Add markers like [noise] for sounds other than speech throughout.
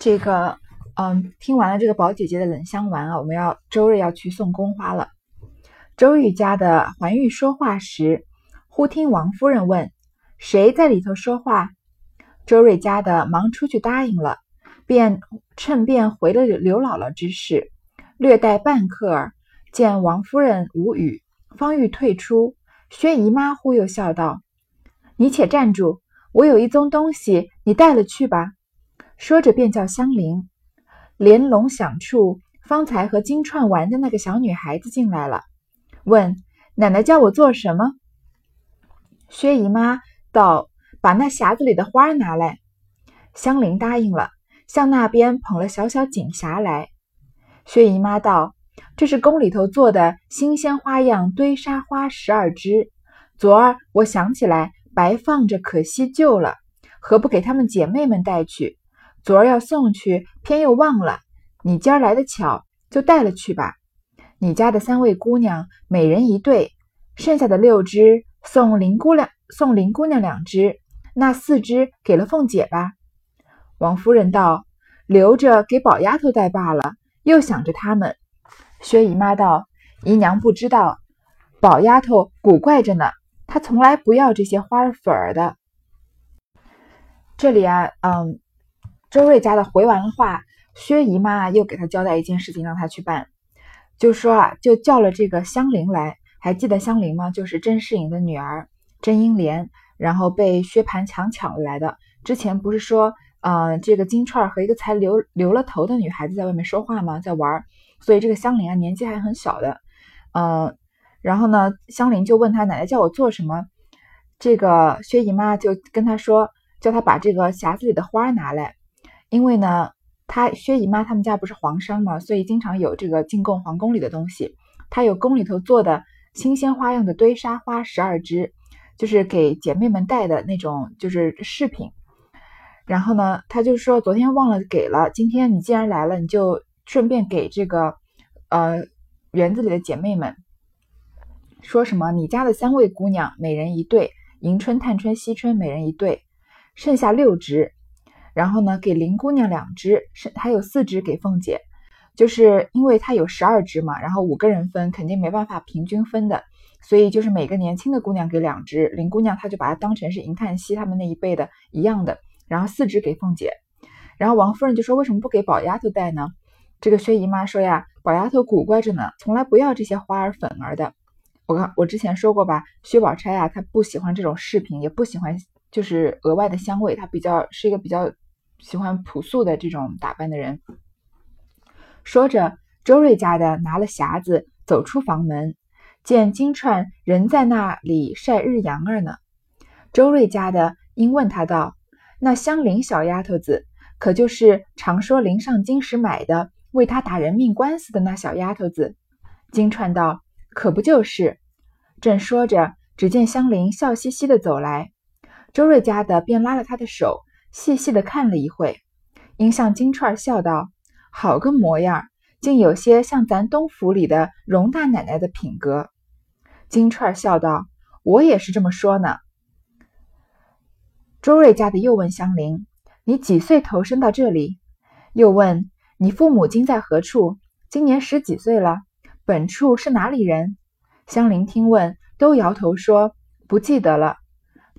这个，嗯，听完了这个宝姐姐的冷香丸啊，我们要周瑞要去送宫花了。周玉家的环玉说话时，忽听王夫人问：“谁在里头说话？”周瑞家的忙出去答应了，便趁便回了刘姥姥之事。略待半刻儿，见王夫人无语，方欲退出，薛姨妈忽又笑道：“你且站住，我有一宗东西，你带了去吧。”说着，便叫香菱。连笼响处，方才和金钏玩的那个小女孩子进来了，问奶奶叫我做什么。薛姨妈道：“把那匣子里的花拿来。”香菱答应了，向那边捧了小小锦匣来。薛姨妈道：“这是宫里头做的新鲜花样堆沙花十二枝，昨儿我想起来白放着，可惜旧了，何不给她们姐妹们带去？”昨儿要送去，偏又忘了。你今儿来的巧，就带了去吧。你家的三位姑娘，每人一对，剩下的六只送林姑娘，送林姑娘两只，那四只给了凤姐吧。王夫人道：“留着给宝丫头带罢了。”又想着他们。薛姨妈道：“姨娘不知道，宝丫头古怪着呢，她从来不要这些花粉儿的。”这里啊，嗯。周瑞家的回完了话，薛姨妈又给他交代一件事情，让他去办，就说啊，就叫了这个香菱来，还记得香菱吗？就是甄士隐的女儿甄英莲，然后被薛蟠强抢来的。之前不是说，呃，这个金钏儿和一个才留留了头的女孩子在外面说话吗？在玩，所以这个香菱啊，年纪还很小的，嗯，然后呢，香菱就问他奶奶叫我做什么，这个薛姨妈就跟他说，叫他把这个匣子里的花拿来。因为呢，她薛姨妈他们家不是皇商嘛，所以经常有这个进贡皇宫里的东西。她有宫里头做的新鲜花样的堆沙花十二支，就是给姐妹们带的那种，就是饰品。然后呢，他就说昨天忘了给了，今天你既然来了，你就顺便给这个呃园子里的姐妹们说什么？你家的三位姑娘每人一对，迎春、探春、惜春每人一对，剩下六只。然后呢，给林姑娘两只，是还有四只给凤姐，就是因为她有十二只嘛，然后五个人分肯定没办法平均分的，所以就是每个年轻的姑娘给两只，林姑娘她就把它当成是银叹息他们那一辈的一样的，然后四只给凤姐，然后王夫人就说为什么不给宝丫头带呢？这个薛姨妈说呀，宝丫头古怪着呢，从来不要这些花儿粉儿的。我刚我之前说过吧，薛宝钗呀，她不喜欢这种饰品，也不喜欢就是额外的香味，她比较是一个比较。喜欢朴素的这种打扮的人，说着，周瑞家的拿了匣子走出房门，见金钏仍在那里晒日阳儿呢。周瑞家的因问他道：“那香菱小丫头子，可就是常说临上京时买的，为他打人命官司的那小丫头子？”金钏道：“可不就是。”正说着，只见香菱笑嘻嘻的走来，周瑞家的便拉了她的手。细细的看了一会，因向金钏笑道：“好个模样，竟有些像咱东府里的荣大奶奶的品格。”金钏笑道：“我也是这么说呢。”周瑞家的又问香菱：“你几岁投身到这里？”又问：“你父母今在何处？今年十几岁了？本处是哪里人？”香菱听问，都摇头说：“不记得了。”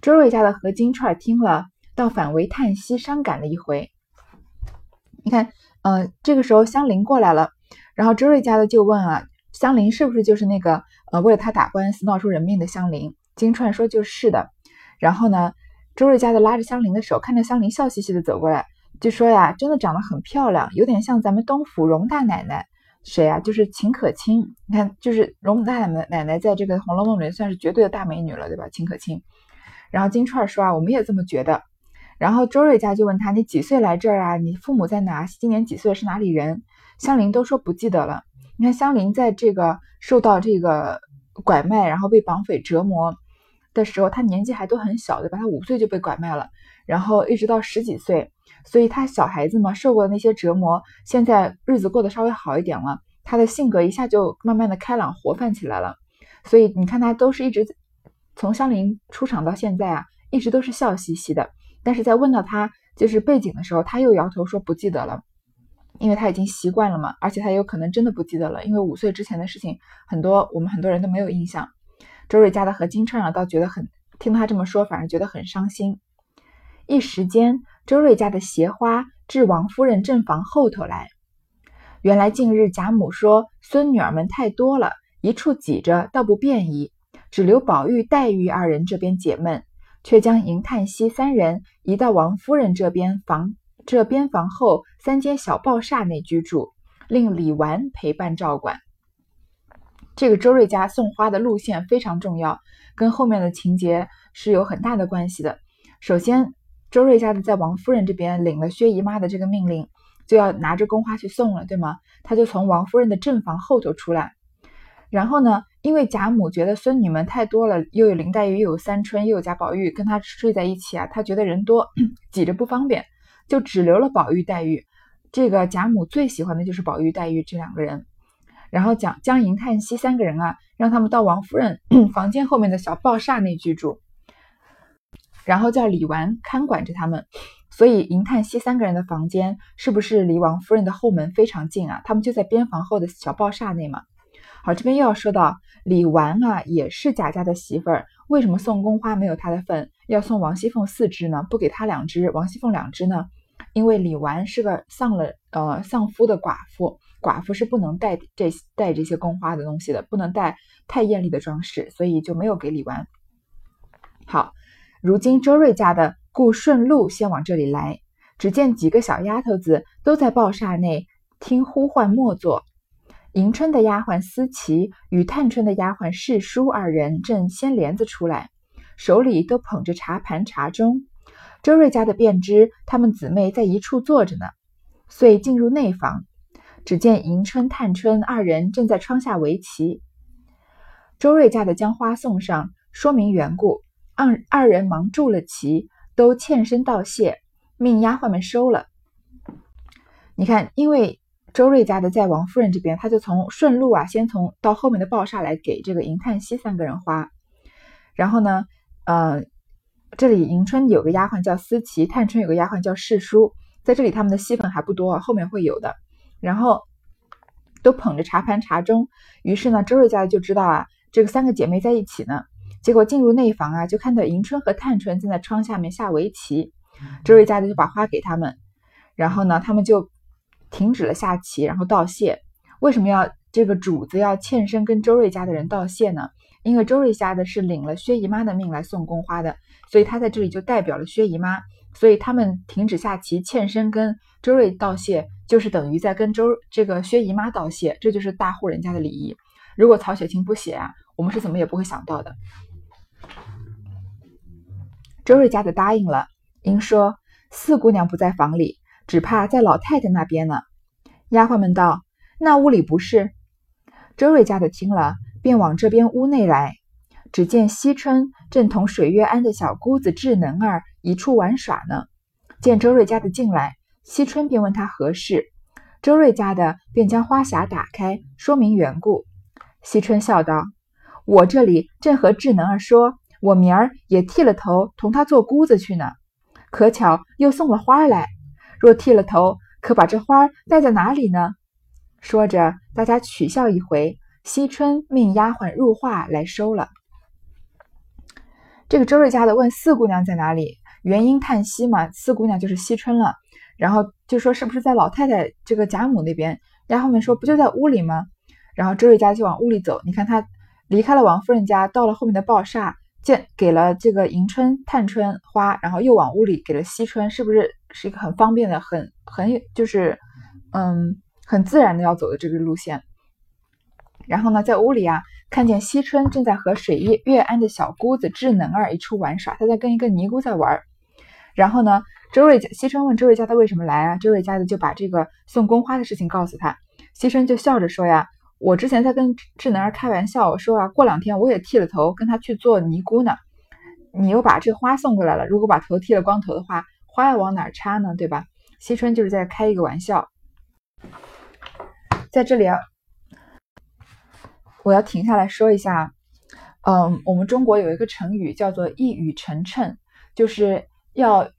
周瑞家的和金钏听了。倒反为叹息伤感了一回。你看，呃，这个时候香菱过来了，然后周瑞家的就问啊，香菱是不是就是那个呃为了他打官司闹出人命的香菱？金钏说就是的。然后呢，周瑞家的拉着香菱的手，看着香菱笑嘻嘻的走过来，就说呀，真的长得很漂亮，有点像咱们东府荣大奶奶。谁呀？就是秦可卿。你看，就是荣大奶奶奶奶在这个《红楼梦》里算是绝对的大美女了，对吧？秦可卿。然后金钏说啊，我们也这么觉得。然后周瑞家就问他：“你几岁来这儿啊？你父母在哪？今年几岁？是哪里人？”香菱都说不记得了。你看香菱在这个受到这个拐卖，然后被绑匪折磨的时候，她年纪还都很小，对吧？她五岁就被拐卖了，然后一直到十几岁，所以她小孩子嘛，受过的那些折磨，现在日子过得稍微好一点了，她的性格一下就慢慢的开朗活泛起来了。所以你看她都是一直从香菱出场到现在啊，一直都是笑嘻嘻的。但是在问到他就是背景的时候，他又摇头说不记得了，因为他已经习惯了嘛，而且他有可能真的不记得了，因为五岁之前的事情很多，我们很多人都没有印象。周瑞家的和金钏儿倒觉得很听他这么说，反而觉得很伤心。一时间，周瑞家的鞋花至王夫人正房后头来。原来近日贾母说孙女儿们太多了，一处挤着，倒不便宜，只留宝玉、黛玉二人这边解闷，却将迎、叹息三人移到王夫人这边房这边房后三间小报厦内居住，令李纨陪伴照管。这个周瑞家送花的路线非常重要，跟后面的情节是有很大的关系的。首先，周瑞家的在王夫人这边领了薛姨妈的这个命令。就要拿着宫花去送了，对吗？他就从王夫人的正房后头出来，然后呢，因为贾母觉得孙女们太多了，又有林黛玉，又有三春，又有贾宝玉跟她睡在一起啊，她觉得人多 [clears throat] 挤着不方便，就只留了宝玉、黛玉。这个贾母最喜欢的就是宝玉、黛玉这两个人，然后讲江银、叹息三个人啊，让他们到王夫人 [clears throat] 房间后面的小报厦内居住，然后叫李纨看管着他们。所以，银叹息三个人的房间是不是离王夫人的后门非常近啊？他们就在边房后的小报厦内嘛。好，这边又要说到李纨啊，也是贾家的媳妇儿，为什么送宫花没有她的份，要送王熙凤四支呢？不给她两支，王熙凤两支呢？因为李纨是个丧了呃丧夫的寡妇，寡妇是不能带这带这些宫花的东西的，不能带太艳丽的装饰，所以就没有给李纨。好，如今周瑞家的。故顺路先往这里来，只见几个小丫头子都在报厦内听呼唤默坐。迎春的丫鬟思琪与探春的丫鬟世书二人正掀帘子出来，手里都捧着茶盘茶盅。周瑞家的便知她们姊妹在一处坐着呢，遂进入内房，只见迎春、探春二人正在窗下围棋。周瑞家的将花送上，说明缘故，二二人忙住了棋。都欠身道谢，命丫鬟们收了。你看，因为周瑞家的在王夫人这边，他就从顺路啊，先从到后面的报厦来给这个银叹息三个人花。然后呢，呃，这里迎春有个丫鬟叫思琪，探春有个丫鬟叫世淑，在这里他们的戏份还不多，后面会有的。然后都捧着茶盘茶盅，于是呢，周瑞家的就知道啊，这个三个姐妹在一起呢。结果进入内房啊，就看到迎春和探春正在窗下面下围棋。周瑞家的就把花给他们，然后呢，他们就停止了下棋，然后道谢。为什么要这个主子要欠身跟周瑞家的人道谢呢？因为周瑞家的是领了薛姨妈的命来送宫花的，所以他在这里就代表了薛姨妈。所以他们停止下棋，欠身跟周瑞道谢，就是等于在跟周这个薛姨妈道谢。这就是大户人家的礼仪。如果曹雪芹不写啊，我们是怎么也不会想到的。周瑞家的答应了，因说四姑娘不在房里，只怕在老太太那边呢。丫鬟们道：“那屋里不是。”周瑞家的听了，便往这边屋内来。只见惜春正同水月庵的小姑子智能儿一处玩耍呢。见周瑞家的进来，惜春便问他何事，周瑞家的便将花匣打开，说明缘故。惜春笑道：“我这里正和智能儿说。”我明儿也剃了头，同他做姑子去呢。可巧又送了花来，若剃了头，可把这花戴在哪里呢？说着，大家取笑一回。惜春命丫鬟入画来收了。这个周瑞家的问四姑娘在哪里，原因叹息嘛。四姑娘就是惜春了，然后就说是不是在老太太这个贾母那边？丫鬟们说不就在屋里吗？然后周瑞家就往屋里走。你看他离开了王夫人家，到了后面的报厦。见给了这个迎春、探春花，然后又往屋里给了惜春，是不是是一个很方便的、很很就是嗯很自然的要走的这个路线？然后呢，在屋里啊，看见惜春正在和水月月安的小姑子智能儿一处玩耍，她在跟一个尼姑在玩。然后呢，周瑞家惜春问周瑞家的为什么来啊？周瑞家的就把这个送宫花的事情告诉他，惜春就笑着说呀。我之前在跟智能儿开玩笑说啊，过两天我也剃了头，跟他去做尼姑呢。你又把这花送过来了，如果把头剃了光头的话，花要往哪插呢？对吧？惜春就是在开一个玩笑。在这里啊，我要停下来说一下，嗯，我们中国有一个成语叫做一语成谶，就是要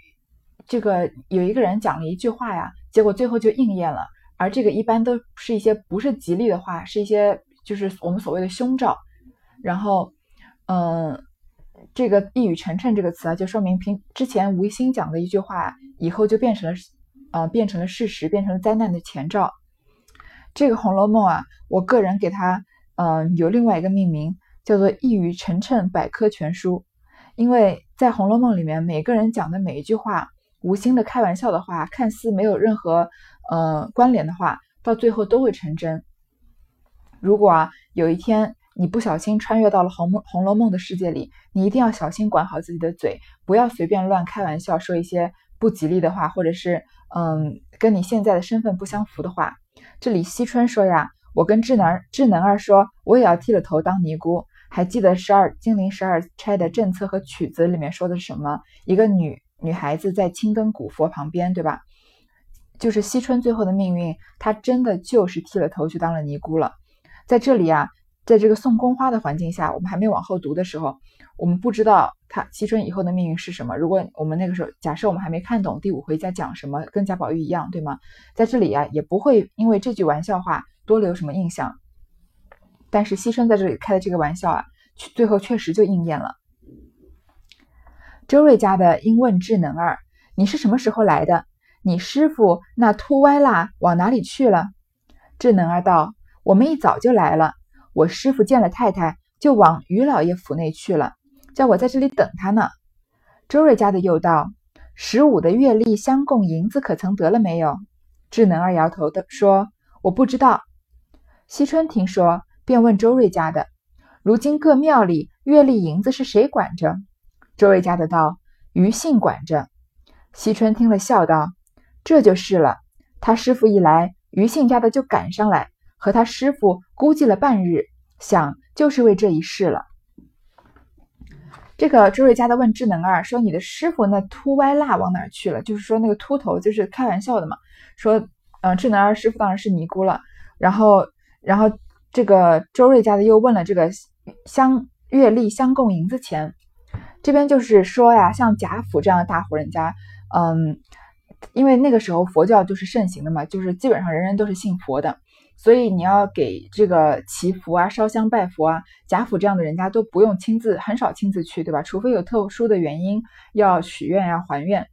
这个有一个人讲了一句话呀，结果最后就应验了。而这个一般都是一些不是吉利的话，是一些就是我们所谓的凶兆。然后，嗯，这个“一语成谶”这个词啊，就说明平之前吴昕讲的一句话，以后就变成了，呃，变成了事实，变成了灾难的前兆。这个《红楼梦》啊，我个人给它，嗯，有另外一个命名，叫做《一语成谶百科全书》，因为在《红楼梦》里面，每个人讲的每一句话，无心的开玩笑的话，看似没有任何，呃，关联的话，到最后都会成真。如果啊，有一天，你不小心穿越到了《红梦红楼梦》的世界里，你一定要小心管好自己的嘴，不要随便乱开玩笑，说一些不吉利的话，或者是嗯跟你现在的身份不相符的话。这里惜春说呀，我跟智能智能儿说，我也要剃了头当尼姑。还记得十二金陵十二钗的政策和曲子里面说的是什么？一个女女孩子在青灯古佛旁边，对吧？就是惜春最后的命运，她真的就是剃了头去当了尼姑了。在这里啊。在这个送宫花的环境下，我们还没往后读的时候，我们不知道他惜春以后的命运是什么。如果我们那个时候假设我们还没看懂第五回在讲什么，跟贾宝玉一样，对吗？在这里啊，也不会因为这句玩笑话多留什么印象。但是惜春在这里开的这个玩笑啊，最后确实就应验了。周瑞家的因问智能儿：“你是什么时候来的？你师傅那秃歪啦往哪里去了？”智能儿道：“我们一早就来了。”我师傅见了太太，就往于老爷府内去了，叫我在这里等他呢。周瑞家的又道：“十五的月例相供银子可曾得了没有？”智能儿摇头的说：“我不知道。”惜春听说，便问周瑞家的：“如今各庙里月例银子是谁管着？”周瑞家的道：“余姓管着。”惜春听了，笑道：“这就是了。他师傅一来，余姓家的就赶上来。”和他师傅估计了半日，想就是为这一事了。这个周瑞家的问智能儿说：“你的师傅那秃歪蜡往哪去了？”就是说那个秃头，就是开玩笑的嘛。说，嗯，智能儿师傅当然是尼姑了。然后，然后这个周瑞家的又问了这个相月例相供银子钱，这边就是说呀，像贾府这样的大户人家，嗯，因为那个时候佛教就是盛行的嘛，就是基本上人人都是信佛的。所以你要给这个祈福啊、烧香拜佛啊，贾府这样的人家都不用亲自，很少亲自去，对吧？除非有特殊的原因要许愿呀、还愿，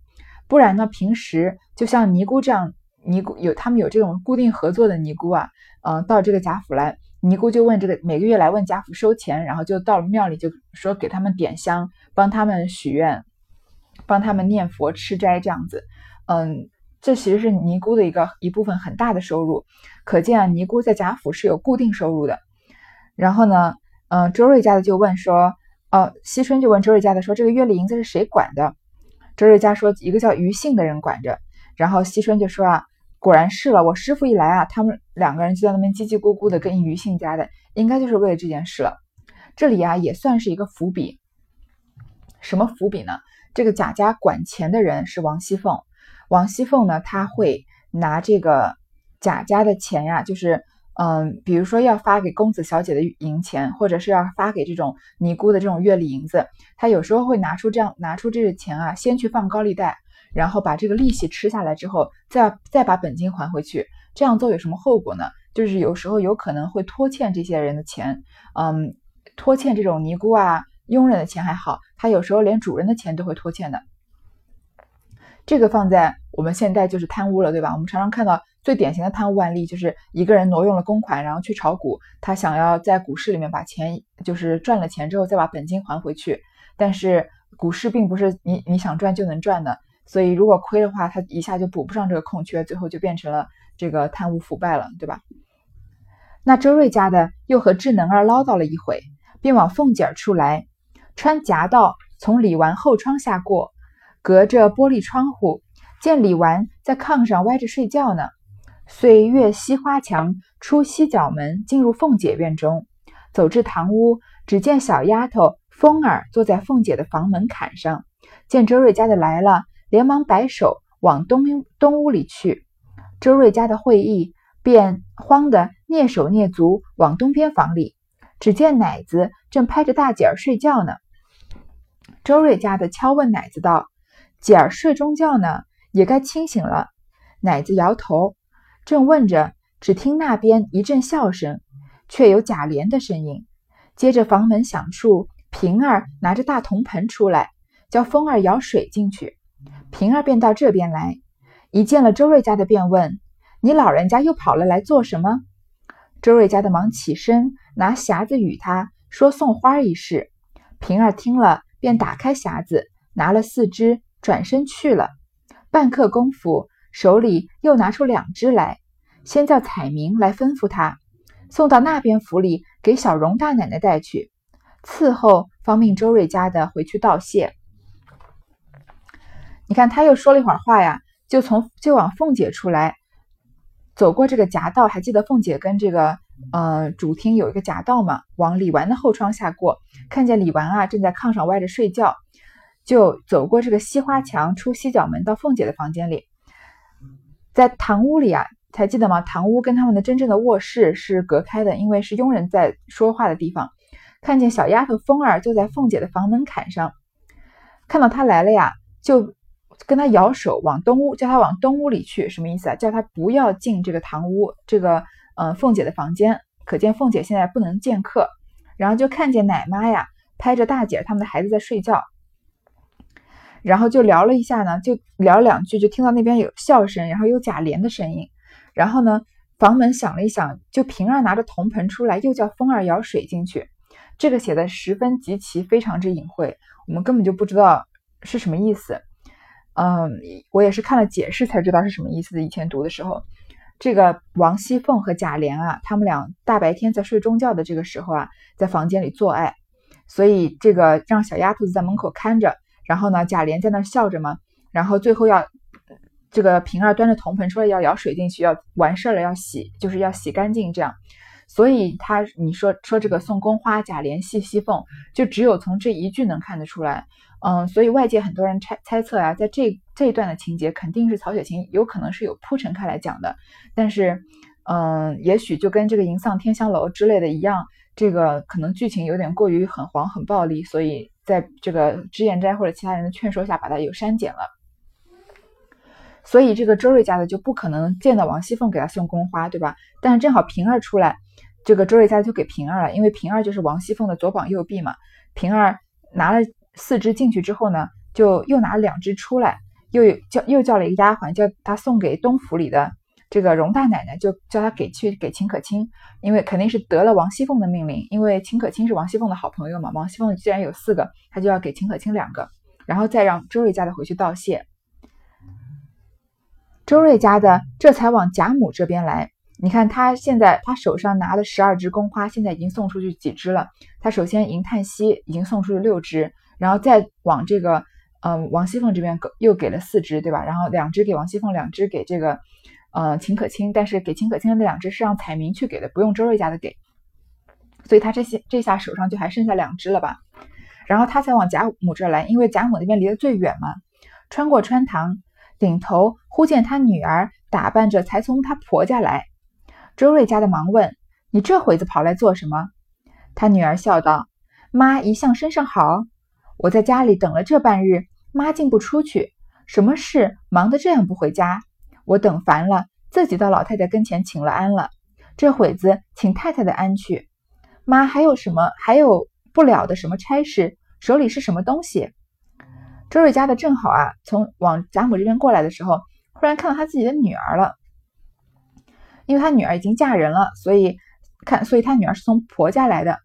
不然呢，平时就像尼姑这样，尼姑有他们有这种固定合作的尼姑啊，嗯，到这个贾府来，尼姑就问这个每个月来问贾府收钱，然后就到了庙里就说给他们点香，帮他们许愿，帮他们念佛、吃斋这样子，嗯。这其实是尼姑的一个一部分很大的收入，可见啊，尼姑在贾府是有固定收入的。然后呢，嗯，周瑞家的就问说，哦，惜春就问周瑞家的说，这个月例银子是谁管的？周瑞家说，一个叫于姓的人管着。然后惜春就说啊，果然是了，我师傅一来啊，他们两个人就在那边叽叽咕咕的跟于姓家的，应该就是为了这件事了。这里啊，也算是一个伏笔。什么伏笔呢？这个贾家管钱的人是王熙凤。王熙凤呢，她会拿这个贾家的钱呀，就是嗯，比如说要发给公子小姐的银钱，或者是要发给这种尼姑的这种月例银子，她有时候会拿出这样拿出这个钱啊，先去放高利贷，然后把这个利息吃下来之后，再再把本金还回去。这样做有什么后果呢？就是有时候有可能会拖欠这些人的钱，嗯，拖欠这种尼姑啊、佣人的钱还好，他有时候连主人的钱都会拖欠的。这个放在我们现在就是贪污了，对吧？我们常常看到最典型的贪污案例，就是一个人挪用了公款，然后去炒股，他想要在股市里面把钱，就是赚了钱之后再把本金还回去。但是股市并不是你你想赚就能赚的，所以如果亏的话，他一下就补不上这个空缺，最后就变成了这个贪污腐败了，对吧？那周瑞家的又和智能儿唠叨了一回，便往凤姐儿处来，穿夹道从李纨后窗下过。隔着玻璃窗户，见李纨在炕上歪着睡觉呢。遂越西花墙，出西角门，进入凤姐院中，走至堂屋，只见小丫头风儿坐在凤姐的房门槛上。见周瑞家的来了，连忙摆手往东东屋里去。周瑞家的会意，便慌得蹑手蹑足往东边房里。只见奶子正拍着大姐儿睡觉呢。周瑞家的敲问奶子道。姐儿睡中觉呢，也该清醒了。奶子摇头，正问着，只听那边一阵笑声，却有贾琏的声音。接着房门响处，平儿拿着大铜盆出来，叫风儿舀水进去。平儿便到这边来，一见了周瑞家的，便问：“你老人家又跑了来做什么？”周瑞家的忙起身，拿匣子与他说送花一事。平儿听了，便打开匣子，拿了四只，转身去了。半刻功夫，手里又拿出两只来，先叫彩明来吩咐他送到那边府里，给小荣大奶奶带去。伺候方命周瑞家的回去道谢。你看，他又说了一会儿话呀，就从就往凤姐出来。走过这个夹道，还记得凤姐跟这个呃主厅有一个夹道嘛？往李纨的后窗下过，看见李纨啊正在炕上歪着睡觉，就走过这个西花墙，出西角门到凤姐的房间里。在堂屋里啊，还记得吗？堂屋跟他们的真正的卧室是隔开的，因为是佣人在说话的地方。看见小丫头凤儿就在凤姐的房门槛上，看到她来了呀，就。跟他摇手往东屋，叫他往东屋里去，什么意思啊？叫他不要进这个堂屋，这个嗯凤姐的房间。可见凤姐现在不能见客。然后就看见奶妈呀，拍着大姐他们的孩子在睡觉。然后就聊了一下呢，就聊两句，就听到那边有笑声，然后有贾琏的声音。然后呢，房门响了一响，就平儿拿着铜盆出来，又叫风儿舀水进去。这个写的十分极其，非常之隐晦，我们根本就不知道是什么意思。嗯，我也是看了解释才知道是什么意思的。以前读的时候，这个王熙凤和贾琏啊，他们俩大白天在睡中觉的这个时候啊，在房间里做爱，所以这个让小丫头子在门口看着，然后呢，贾琏在那笑着嘛，然后最后要这个平儿端着铜盆出来要舀水进去，要完事儿了要洗，就是要洗干净这样。所以他你说说这个送宫花，贾琏戏熙凤，就只有从这一句能看得出来。嗯，所以外界很多人猜猜测啊，在这这一段的情节肯定是曹雪芹有可能是有铺陈开来讲的，但是，嗯，也许就跟这个迎丧天香楼之类的一样，这个可能剧情有点过于很黄很暴力，所以在这个脂砚斋或者其他人的劝说下，把它有删减了。所以这个周瑞家的就不可能见到王熙凤给他送宫花，对吧？但是正好平儿出来，这个周瑞家就给平儿了，因为平儿就是王熙凤的左膀右臂嘛。平儿拿了。四只进去之后呢，就又拿了两只出来，又叫又叫了一个丫鬟，叫他送给东府里的这个荣大奶奶，就叫他给去给秦可卿，因为肯定是得了王熙凤的命令，因为秦可卿是王熙凤的好朋友嘛。王熙凤既然有四个，他就要给秦可卿两个，然后再让周瑞家的回去道谢。周瑞家的这才往贾母这边来，你看他现在他手上拿了十二支宫花，现在已经送出去几支了？他首先迎叹息已经送出去六支。然后再往这个，嗯，王熙凤这边又给了四只，对吧？然后两只给王熙凤，两只给这个，呃，秦可卿。但是给秦可卿的那两只是让彩明去给的，不用周瑞家的给。所以他这些这下手上就还剩下两只了吧？然后他才往贾母这来，因为贾母那边离得最远嘛。穿过穿堂，顶头忽见他女儿打扮着才从他婆家来。周瑞家的忙问：“你这会子跑来做什么？”他女儿笑道：“妈一向身上好。”我在家里等了这半日，妈竟不出去，什么事忙得这样不回家？我等烦了，自己到老太太跟前请了安了。这会子请太太的安去。妈还有什么还有不了的什么差事？手里是什么东西？周瑞家的正好啊，从往贾母这边过来的时候，忽然看到他自己的女儿了，因为他女儿已经嫁人了，所以看，所以他女儿是从婆家来的。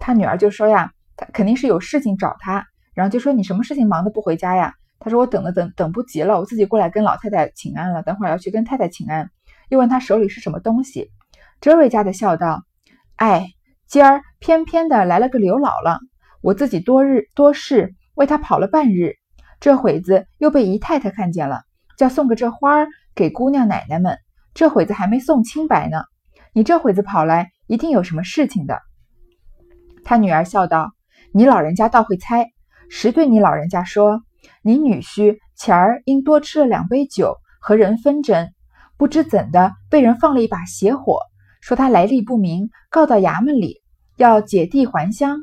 他女儿就说呀，他肯定是有事情找他。然后就说你什么事情忙得不回家呀？他说我等了等等不及了，我自己过来跟老太太请安了。等会儿要去跟太太请安。又问他手里是什么东西。周瑞家的笑道：“哎，今儿偏偏的来了个刘姥姥，我自己多日多事为她跑了半日，这会子又被姨太太看见了，叫送个这花儿给姑娘奶奶们。这会子还没送清白呢，你这会子跑来，一定有什么事情的。”他女儿笑道：“你老人家倒会猜。”实对你老人家说，你女婿前儿因多吃了两杯酒，和人纷争，不知怎的被人放了一把邪火，说他来历不明，告到衙门里，要解地还乡。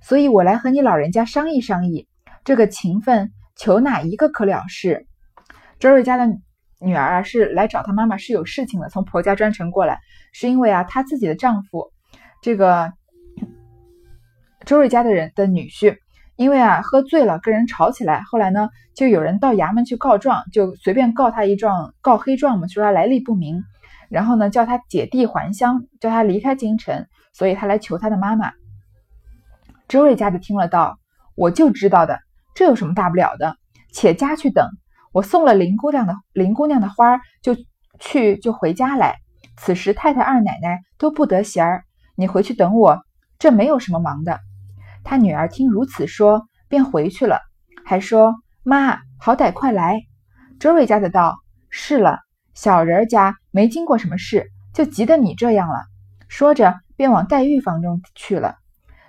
所以我来和你老人家商议商议，这个情分求哪一个可了事？周瑞家的女儿啊，是来找她妈妈是有事情的，从婆家专程过来，是因为啊，她自己的丈夫，这个周瑞家的人的女婿，因为啊喝醉了跟人吵起来，后来呢，就有人到衙门去告状，就随便告他一状，告黑状嘛，说他来历不明，然后呢，叫他解弟还乡，叫他离开京城，所以他来求他的妈妈。周瑞家的听了道：“我就知道的，这有什么大不了的？且家去等，我送了林姑娘的林姑娘的花，就去就回家来。此时太太二奶奶都不得闲儿，你回去等我，这没有什么忙的。”他女儿听如此说，便回去了，还说：“妈，好歹快来。”周瑞家的道：“是了，小人家没经过什么事，就急得你这样了。”说着，便往黛玉房中去了。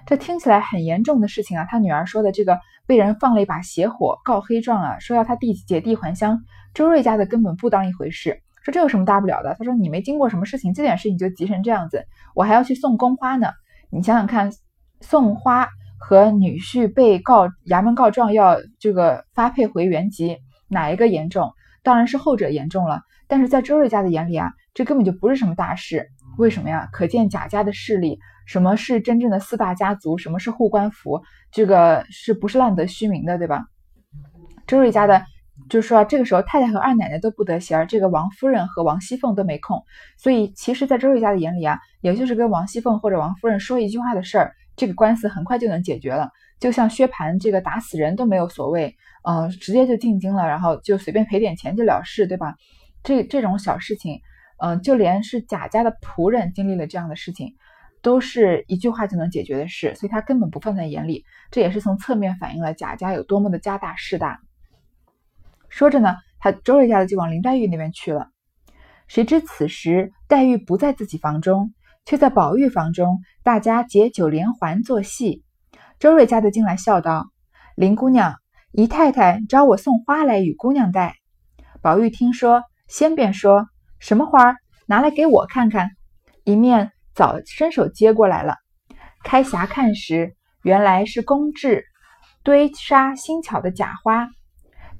这听起来很严重的事情啊！他女儿说的这个被人放了一把邪火，告黑状啊，说要他弟姐弟还乡。周瑞家的根本不当一回事，说这有什么大不了的？他说你没经过什么事情，这点事你就急成这样子，我还要去送宫花呢。你想想看，送花和女婿被告衙门告状要这个发配回原籍，哪一个严重？当然是后者严重了。但是在周瑞家的眼里啊，这根本就不是什么大事。为什么呀？可见贾家的势力。什么是真正的四大家族？什么是护官符？这个是不是浪得虚名的，对吧？周瑞家的就是说啊，这个时候太太和二奶奶都不得闲，这个王夫人和王熙凤都没空，所以其实，在周瑞家的眼里啊，也就是跟王熙凤或者王夫人说一句话的事儿，这个官司很快就能解决了。就像薛蟠这个打死人都没有所谓，呃，直接就进京了，然后就随便赔点钱就了事，对吧？这这种小事情，嗯，就连是贾家的仆人经历了这样的事情。都是一句话就能解决的事，所以他根本不放在眼里。这也是从侧面反映了贾家有多么的家大势大。说着呢，他周瑞家的就往林黛玉那边去了。谁知此时黛玉不在自己房中，却在宝玉房中，大家结九连环做戏。周瑞家的进来笑道：“林姑娘，姨太太找我送花来与姑娘带。”宝玉听说，先便说：“什么花？拿来给我看看。”一面。早伸手接过来了，开匣看时，原来是工制堆沙新巧的假花。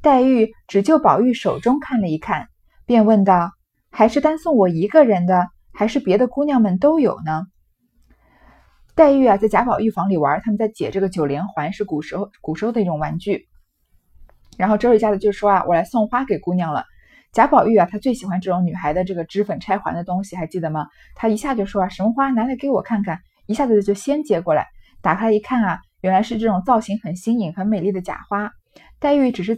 黛玉只就宝玉手中看了一看，便问道：“还是单送我一个人的，还是别的姑娘们都有呢？”黛玉啊，在贾宝玉房里玩，他们在解这个九连环，是古时候古时候的一种玩具。然后周瑞家的就说啊：“我来送花给姑娘了。”贾宝玉啊，他最喜欢这种女孩的这个脂粉拆环的东西，还记得吗？他一下就说啊，什么花拿来给我看看，一下子就先接过来，打开一看啊，原来是这种造型很新颖、很美丽的假花。黛玉只是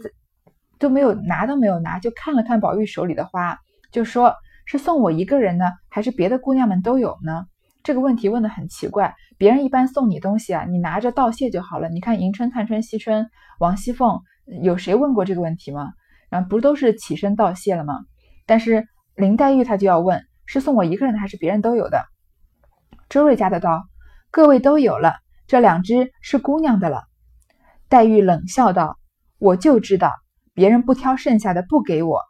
都没有拿都没有拿，就看了看宝玉手里的花，就说是送我一个人呢，还是别的姑娘们都有呢？这个问题问的很奇怪，别人一般送你东西啊，你拿着道谢就好了。你看迎春、探春、惜春、王熙凤，有谁问过这个问题吗？然后不都是起身道谢了吗？但是林黛玉她就要问，是送我一个人的，还是别人都有的？周瑞家的道：“各位都有了，这两只是姑娘的了。”黛玉冷笑道：“我就知道，别人不挑剩下的不给我。”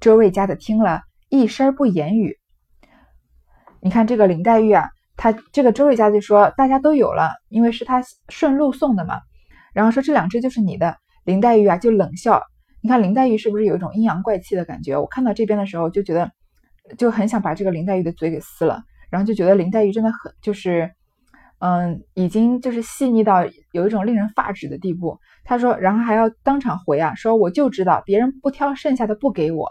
周瑞家的听了一声不言语。你看这个林黛玉啊，她这个周瑞家就说大家都有了，因为是他顺路送的嘛。然后说这两只就是你的，林黛玉啊就冷笑。你看林黛玉是不是有一种阴阳怪气的感觉？我看到这边的时候就觉得，就很想把这个林黛玉的嘴给撕了，然后就觉得林黛玉真的很就是，嗯，已经就是细腻到有一种令人发指的地步。他说，然后还要当场回啊，说我就知道别人不挑剩下的不给我，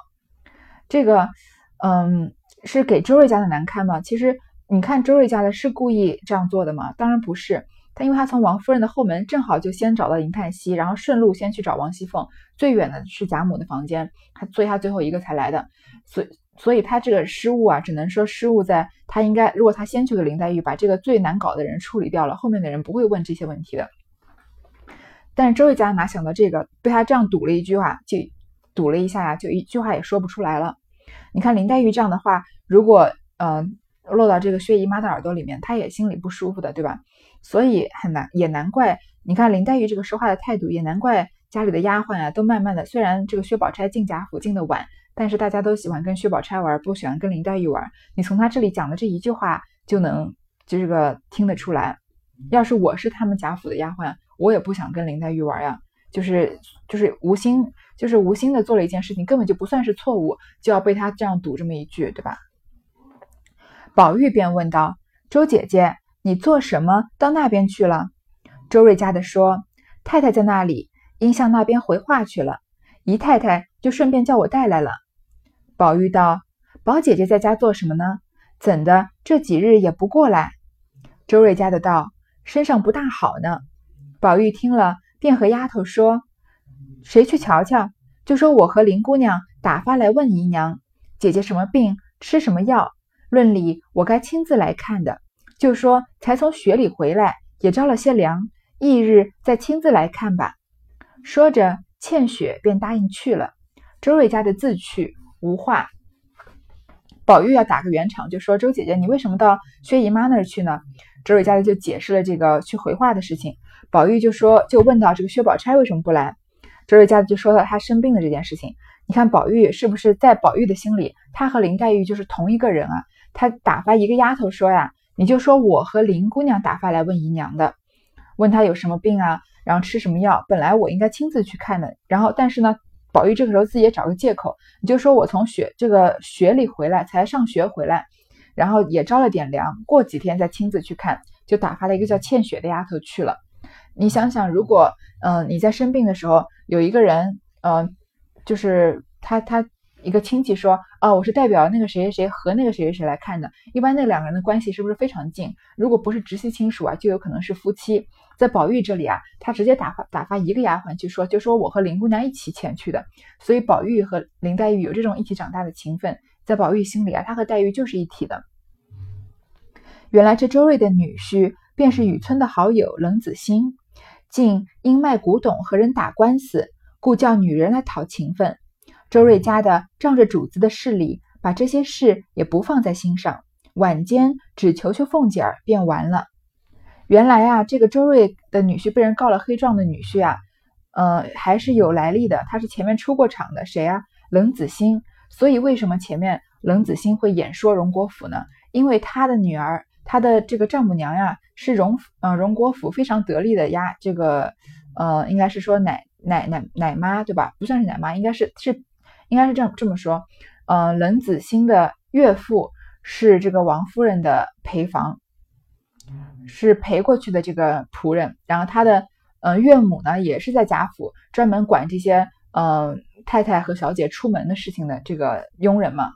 这个，嗯，是给周瑞家的难堪吗？其实你看周瑞家的是故意这样做的吗？当然不是。他因为他从王夫人的后门正好就先找到林叹息，然后顺路先去找王熙凤，最远的是贾母的房间，他所以他最后一个才来的，所以所以他这个失误啊，只能说失误在他应该，如果他先去给林黛玉把这个最难搞的人处理掉了，后面的人不会问这些问题的。但是周瑞家哪想到这个，被他这样堵了一句话，就堵了一下呀，就一句话也说不出来了。你看林黛玉这样的话，如果嗯落到这个薛姨妈的耳朵里面，她也心里不舒服的，对吧？所以很难，也难怪。你看林黛玉这个说话的态度，也难怪家里的丫鬟啊，都慢慢的。虽然这个薛宝钗进贾府进的晚，但是大家都喜欢跟薛宝钗玩，不喜欢跟林黛玉玩。你从她这里讲的这一句话，就能就这个听得出来。要是我是他们贾府的丫鬟，我也不想跟林黛玉玩呀。就是就是无心，就是无心的做了一件事情，根本就不算是错误，就要被他这样堵这么一句，对吧？宝玉便问道：“周姐姐，你做什么到那边去了？”周瑞家的说：“太太在那里，因向那边回话去了。姨太太就顺便叫我带来了。”宝玉道：“宝姐姐在家做什么呢？怎的这几日也不过来？”周瑞家的道：“身上不大好呢。”宝玉听了，便和丫头说：“谁去瞧瞧？就说我和林姑娘打发来问姨娘，姐姐什么病，吃什么药。论理我该亲自来看的，就说才从雪里回来，也着了些凉。”翌日再亲自来看吧。说着，倩雪便答应去了。周瑞家的自去无话。宝玉要打个圆场，就说：“周姐姐，你为什么到薛姨妈那儿去呢？”周瑞家的就解释了这个去回话的事情。宝玉就说：“就问到这个薛宝钗为什么不来？”周瑞家的就说到他生病的这件事情。你看宝玉是不是在宝玉的心里，他和林黛玉就是同一个人啊？他打发一个丫头说呀：“你就说我和林姑娘打发来问姨娘的。”问她有什么病啊，然后吃什么药？本来我应该亲自去看的，然后但是呢，宝玉这个时候自己也找个借口，你就说我从学这个学里回来，才上学回来，然后也着了点凉，过几天再亲自去看，就打发了一个叫倩雪的丫头去了。你想想，如果嗯你在生病的时候有一个人，嗯，就是他他。一个亲戚说：“哦，我是代表那个谁谁谁和那个谁谁谁来看的。一般那两个人的关系是不是非常近？如果不是直系亲属啊，就有可能是夫妻。在宝玉这里啊，他直接打发打发一个丫鬟去说，就说我和林姑娘一起前去的。所以宝玉和林黛玉有这种一起长大的情分，在宝玉心里啊，他和黛玉就是一体的。原来这周瑞的女婿便是雨村的好友冷子兴，竟因卖古董和人打官司，故叫女人来讨情分。”周瑞家的仗着主子的势力，把这些事也不放在心上，晚间只求求凤姐儿便完了。原来啊，这个周瑞的女婿被人告了黑状的女婿啊，呃，还是有来历的，他是前面出过场的，谁啊？冷子兴。所以为什么前面冷子兴会演说荣国府呢？因为他的女儿，他的这个丈母娘呀，是荣呃荣国府非常得力的呀，这个呃，应该是说奶奶奶奶妈对吧？不算是奶妈，应该是是。应该是这这么说，呃，冷子兴的岳父是这个王夫人的陪房，是陪过去的这个仆人。然后他的呃岳母呢，也是在贾府专门管这些呃太太和小姐出门的事情的这个佣人嘛。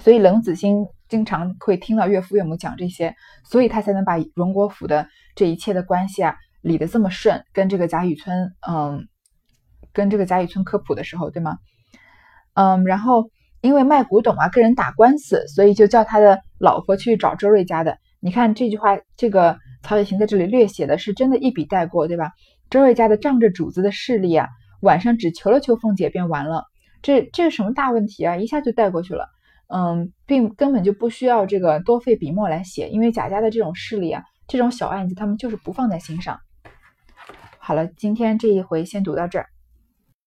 所以冷子兴经常会听到岳父岳母讲这些，所以他才能把荣国府的这一切的关系啊理得这么顺。跟这个贾雨村，嗯，跟这个贾雨村科普的时候，对吗？嗯，然后因为卖古董啊，跟人打官司，所以就叫他的老婆去找周瑞家的。你看这句话，这个曹雪芹在这里略写的是真的一笔带过，对吧？周瑞家的仗着主子的势力啊，晚上只求了求凤姐便完了。这这是什么大问题啊？一下就带过去了。嗯，并根本就不需要这个多费笔墨来写，因为贾家的这种势力啊，这种小案子他们就是不放在心上。好了，今天这一回先读到这儿。